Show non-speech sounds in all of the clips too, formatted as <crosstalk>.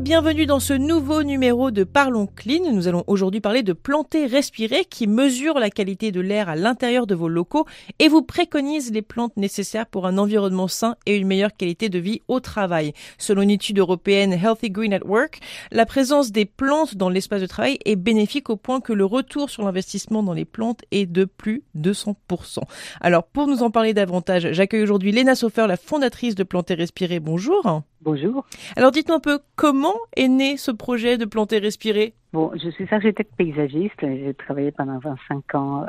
Bienvenue dans ce nouveau numéro de Parlons Clean. Nous allons aujourd'hui parler de planter respirer qui mesure la qualité de l'air à l'intérieur de vos locaux et vous préconise les plantes nécessaires pour un environnement sain et une meilleure qualité de vie au travail. Selon une étude européenne Healthy Green at Work, la présence des plantes dans l'espace de travail est bénéfique au point que le retour sur l'investissement dans les plantes est de plus de 100%. Alors pour nous en parler davantage, j'accueille aujourd'hui Léna Sofer, la fondatrice de Planter Respirer. Bonjour. Bonjour. Alors dites-nous un peu comment est né ce projet de planter respirer? Bon, je suis architecte paysagiste. J'ai travaillé pendant 25 ans euh,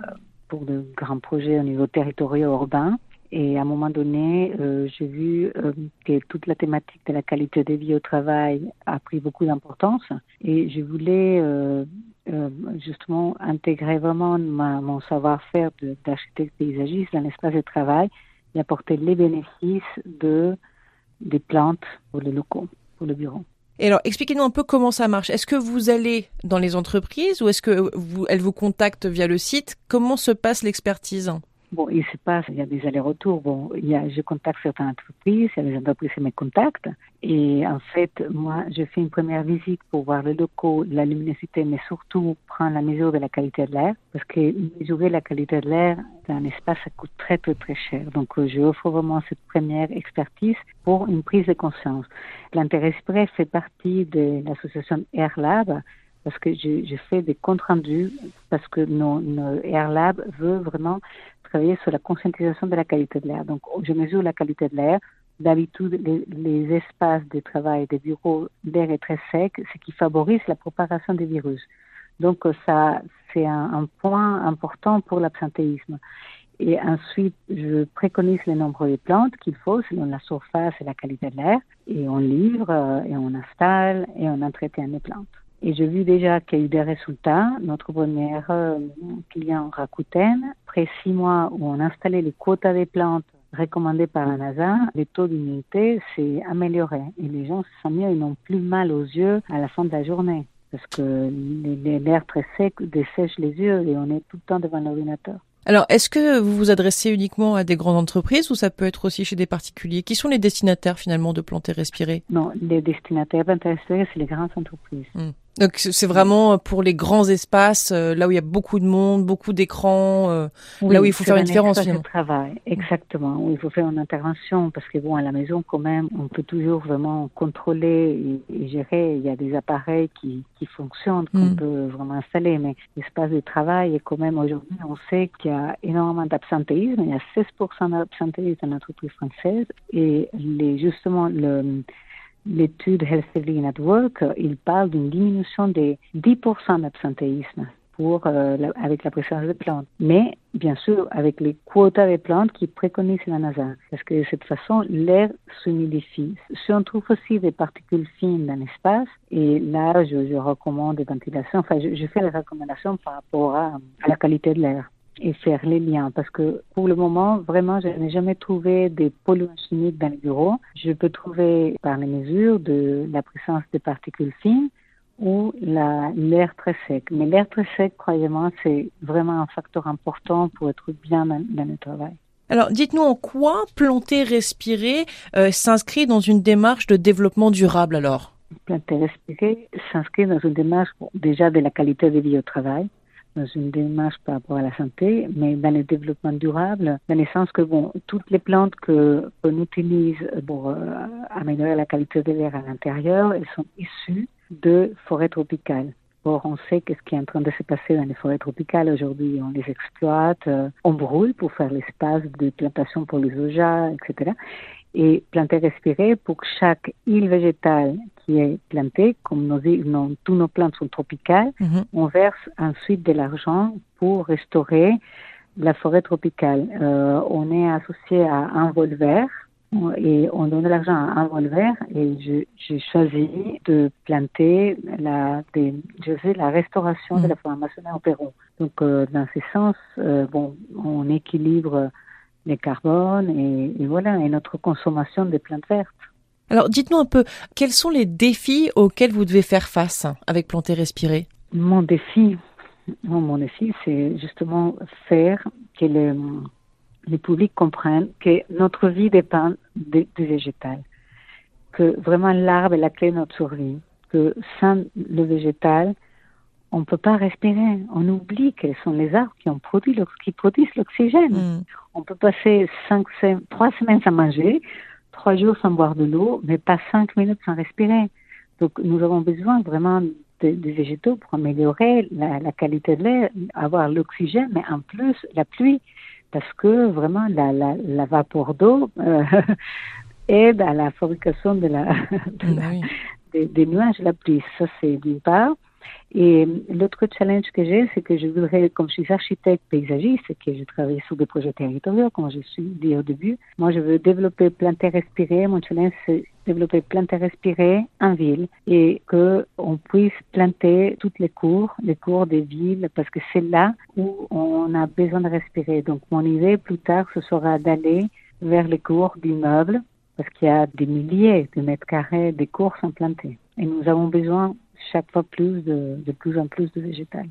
pour de grands projets au niveau territorial urbain. Et à un moment donné, euh, j'ai vu euh, que toute la thématique de la qualité de vie au travail a pris beaucoup d'importance. Et je voulais euh justement intégrer vraiment ma, mon savoir-faire d'architecte paysagiste dans l'espace de travail et apporter les bénéfices de des plantes pour les locaux, pour le bureau. Et alors, expliquez-nous un peu comment ça marche. Est-ce que vous allez dans les entreprises ou est-ce que vous, vous contactent via le site? Comment se passe l'expertise? Bon, il se passe, il y a des allers-retours. Bon, il y a, je contacte certaines entreprises, il y a des entreprises qui me contactent. Et en fait, moi, je fais une première visite pour voir le locaux, la luminosité, mais surtout prendre la mesure de la qualité de l'air. Parce que mesurer la qualité de l'air dans un espace, ça coûte très, très, très cher. Donc, euh, je offre vraiment cette première expertise pour une prise de conscience. L'intérêt fait partie de l'association AirLab parce que je, fais des comptes rendus parce que nos, nos AirLab veut vraiment travailler sur la conscientisation de la qualité de l'air. Donc, je mesure la qualité de l'air. D'habitude, les, espaces de travail des bureaux, l'air est très sec, ce qui favorise la propagation des virus. Donc, ça, c'est un, un, point important pour l'absentéisme. Et ensuite, je préconise le nombre de plantes qu'il faut selon la surface et la qualité de l'air. Et on livre, euh, et on installe, et on entretient les plantes. Et j'ai vu déjà qu'il y a eu des résultats. Notre premier euh, client Rakuten, après six mois où on installait les quotas des plantes recommandées par la NASA, le taux d'immunité s'est amélioré et les gens se sentent mieux, ils n'ont plus mal aux yeux à la fin de la journée parce que l'air très sec dessèche les yeux et on est tout le temps devant l'ordinateur. Alors, est-ce que vous vous adressez uniquement à des grandes entreprises ou ça peut être aussi chez des particuliers? Qui sont les destinataires finalement de planter respirer? Non, les destinataires de planter respirer, c'est les grandes entreprises. Hmm. Donc c'est vraiment pour les grands espaces, euh, là où il y a beaucoup de monde, beaucoup d'écrans, euh, là où il faut faire une différence. C'est travail, exactement. Où il faut faire une intervention parce que bon, à la maison quand même, on peut toujours vraiment contrôler et, gérer. Il y a des appareils qui, qui fonctionnent qu'on mm. peut vraiment installer, mais l'espace de travail est quand même aujourd'hui, on sait qu'il y a énormément d'absentéisme. Il y a 16% d'absentéisme dans l'entreprise française et les, justement le l'étude Healthy at Work, il parle d'une diminution de 10% d'absentéisme pour, euh, avec la présence des plantes. Mais, bien sûr, avec les quotas de plantes qui préconisent la NASA. Parce que de cette façon, l'air s'humidifie. Si on trouve aussi des particules fines dans l'espace, et là, je, je recommande des ventilations, enfin, je, je, fais des recommandations par rapport à la qualité de l'air et faire les liens parce que pour le moment, vraiment, je n'ai jamais trouvé des polluants chimiques dans les bureaux. Je peux trouver par les mesures de la présence de particules fines ou l'air très sec. Mais l'air très sec, croyez-moi, c'est vraiment un facteur important pour être bien dans, dans le travail. Alors, dites-nous en quoi planter, respirer euh, s'inscrit dans une démarche de développement durable alors? Planter, respirer s'inscrit dans une démarche déjà de la qualité de vie au travail, dans une démarche par rapport à la santé, mais dans le développement durable, dans le sens que bon, toutes les plantes que qu'on utilise pour euh, améliorer la qualité de l'air à l'intérieur, elles sont issues de forêts tropicales. Or, on sait qu'est-ce qui est en train de se passer dans les forêts tropicales aujourd'hui. On les exploite, euh, on brûle pour faire l'espace de plantation pour les soja, etc. Et planter respirer pour chaque île végétale qui est plantée, comme nos, nos, tous nos plantes sont tropicales, mhm. on verse ensuite de l'argent pour restaurer la forêt tropicale. Euh, on est associé à un vol vert et on donne l'argent à un vol vert et j'ai choisi de planter la, des, je sais, la restauration de mhm. la forêt amazonienne au Pérou. Donc, euh, dans ce sens, euh, bon, on équilibre les carbones et, et voilà, et notre consommation de plantes vertes. Alors, dites-nous un peu, quels sont les défis auxquels vous devez faire face avec Planter Respirer? Mon défi, mon défi, c'est justement faire que le, le public comprenne que notre vie dépend du végétal. que vraiment l'arbre est la clé de notre survie, que sans le végétal, on ne peut pas respirer. On oublie quels sont les arbres qui, ont produit, qui produisent l'oxygène. Mm. On peut passer cinq, trois semaines sans manger, trois jours sans boire de l'eau, mais pas cinq minutes sans respirer. Donc nous avons besoin vraiment des végétaux pour améliorer la, qualité de l'air, avoir l'oxygène, mais en plus la pluie, parce que vraiment la, la, vapeur d'eau euh, <laughs> aide à la fabrication de la, <laughs> des, des, nuages, la pluie. Ça c'est d'une part. Et l'autre challenge que j'ai, c'est que je voudrais, comme je suis architecte paysagiste que je travaille sur des projets territoriaux, comme je suis dit au début, moi je veux développer planter respirer. Mon challenge, c'est développer planter respirer en ville et que on puisse planter toutes les cours, les cours des villes, parce que c'est là où on a besoin de respirer. Donc mon idée plus tard, ce sera d'aller vers les cours d'immeubles, parce qu'il y a des milliers de mètres carrés de cours sont plantés. Et nous avons besoin chaque fois plus de, de plus en plus de végétal.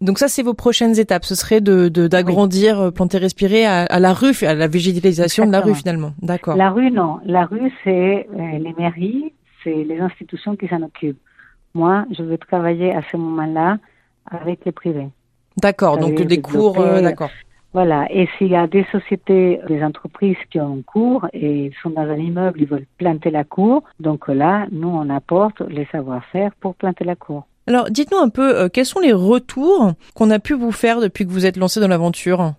Donc ça, c'est vos prochaines étapes. Ce serait de d'agrandir, euh, planter, respirer à, la rue, à la végétalisation de la rue finalement. D'accord. La rue, non. La rue, c'est euh, les mairies, c'est les institutions qui s'en occupent. Moi, je veux travailler à ce moment-là avec les privés. D'accord. Donc des cours, euh, d'accord. Voilà. Et s'il y a des sociétés, des entreprises qui ont un cours et sont dans un immeuble, ils veulent planter la cour. Donc là, nous, on apporte les savoir-faire pour planter la cour. Alors, dites-nous un peu, euh, quels sont les retours qu'on a pu vous faire depuis que vous êtes lancé dans l'aventure?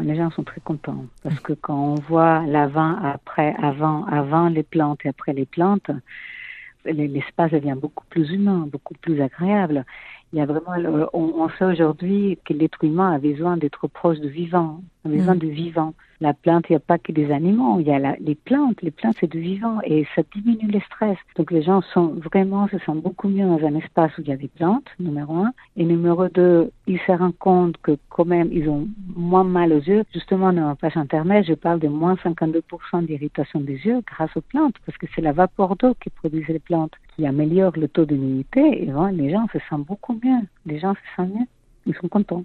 Les gens sont très contents parce que quand on voit l'avant, après, avant, avant les plantes et après les plantes, l'espace devient beaucoup plus humain, beaucoup plus agréable. Il y a vraiment, on, on sait aujourd'hui que l'être humain a besoin d'être proche du vivant, a besoin mm. du vivant. La plante, il n'y a pas que des animaux, il y a les plantes. Les plantes, c'est du vivant et ça diminue le stress. Donc les gens sont vraiment, se sentent beaucoup mieux dans un espace où il y a des plantes, numéro un. Et numéro deux, ils se rendent compte que quand même, ils ont moins mal aux yeux. Justement, dans ma page internet, je parle de moins 52% d'irritation des yeux grâce aux plantes parce que c'est la vapeur d'eau qui produit les plantes qui améliore le taux d'immunité. Et les gens se sentent beaucoup mieux. Les gens se sentent mieux. Ils sont contents.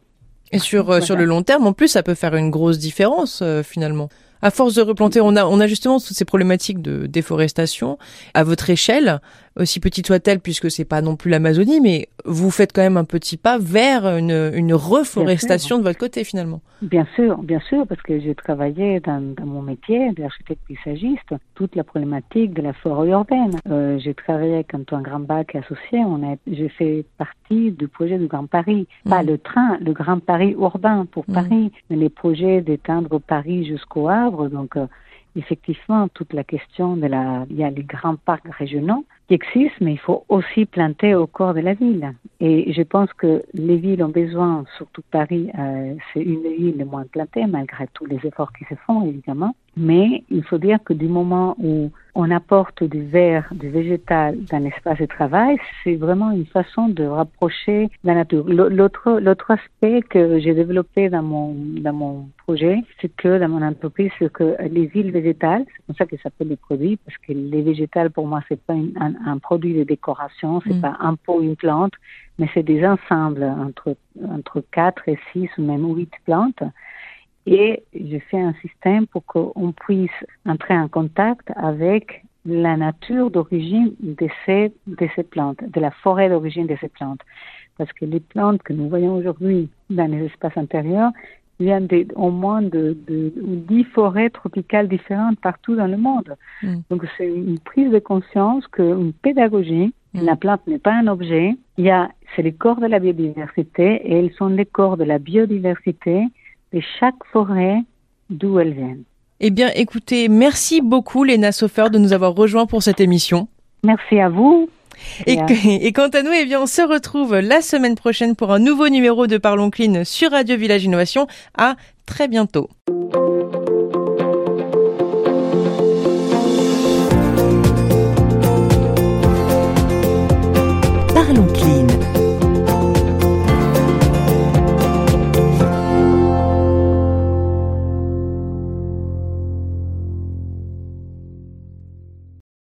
Et sur, euh, sur le long terme, en plus, ça peut faire une grosse différence euh, finalement. À force de replanter, on a, on a justement toutes ces problématiques de déforestation. À votre échelle, aussi petite soit-elle, puisque c'est pas non plus l'Amazonie, mais vous faites quand même un petit pas vers une, une reforestation de votre côté finalement. Bien sûr, bien sûr, parce que j'ai travaillé dans, dans, mon métier d'architecte paysagiste toute la problématique de la forêt urbaine. Euh, j'ai travaillé avec Antoine Grandbach associé. On a, j'ai fait partie du projet du Grand Paris, pas mm. le train, le Grand Paris urbain pour mm. Paris, mais les projets d'éteindre Paris jusqu'au Havre donc, euh, effectivement, toute la question de la, il y a les grands parcs régionaux qui existent, mais il faut aussi planter au corps de la ville. Et je pense que les villes ont besoin, surtout Paris, euh, c'est une les moins plantées, malgré tous les efforts qui se font, évidemment. Mais il faut dire que du moment où on apporte du vert, du végétal dans l'espace de travail, c'est vraiment une façon de rapprocher la nature. L'autre, l'autre aspect que j'ai développé dans mon, dans mon projet, c'est que dans mon entreprise, c'est que les villes végétales, c'est comme ça que s'appelle les produits, parce que les végétales, pour moi, c'est pas un, un, produit de décoration, c'est mm. pas un pot, une plante, mais c'est des ensembles entre, entre 4 et 6 ou même 8 plantes et je fais un système pour qu'on puisse entrer en contact avec la nature d'origine de ces, de ces plantes, de la forêt d'origine de ces plantes. Parce que les plantes que nous voyons aujourd'hui dans les espaces intérieurs viennent de, au moins de, de, 10 forêts tropicales différentes partout dans le monde. Mm. Donc c'est une prise de conscience qu'une pédagogie, mm. la plante n'est pas un objet, il y a, c'est les corps de la biodiversité et elles sont les corps de la biodiversité de chaque forêt d'où elles viennent. Eh bien, écoutez, merci beaucoup, Léna Sofer, de nous avoir rejoints pour cette émission. Merci à vous. Et, et, quant à nous, eh bien, on se retrouve la semaine prochaine pour un nouveau numéro de Parlons Clean sur Radio Village Innovation. À très bientôt.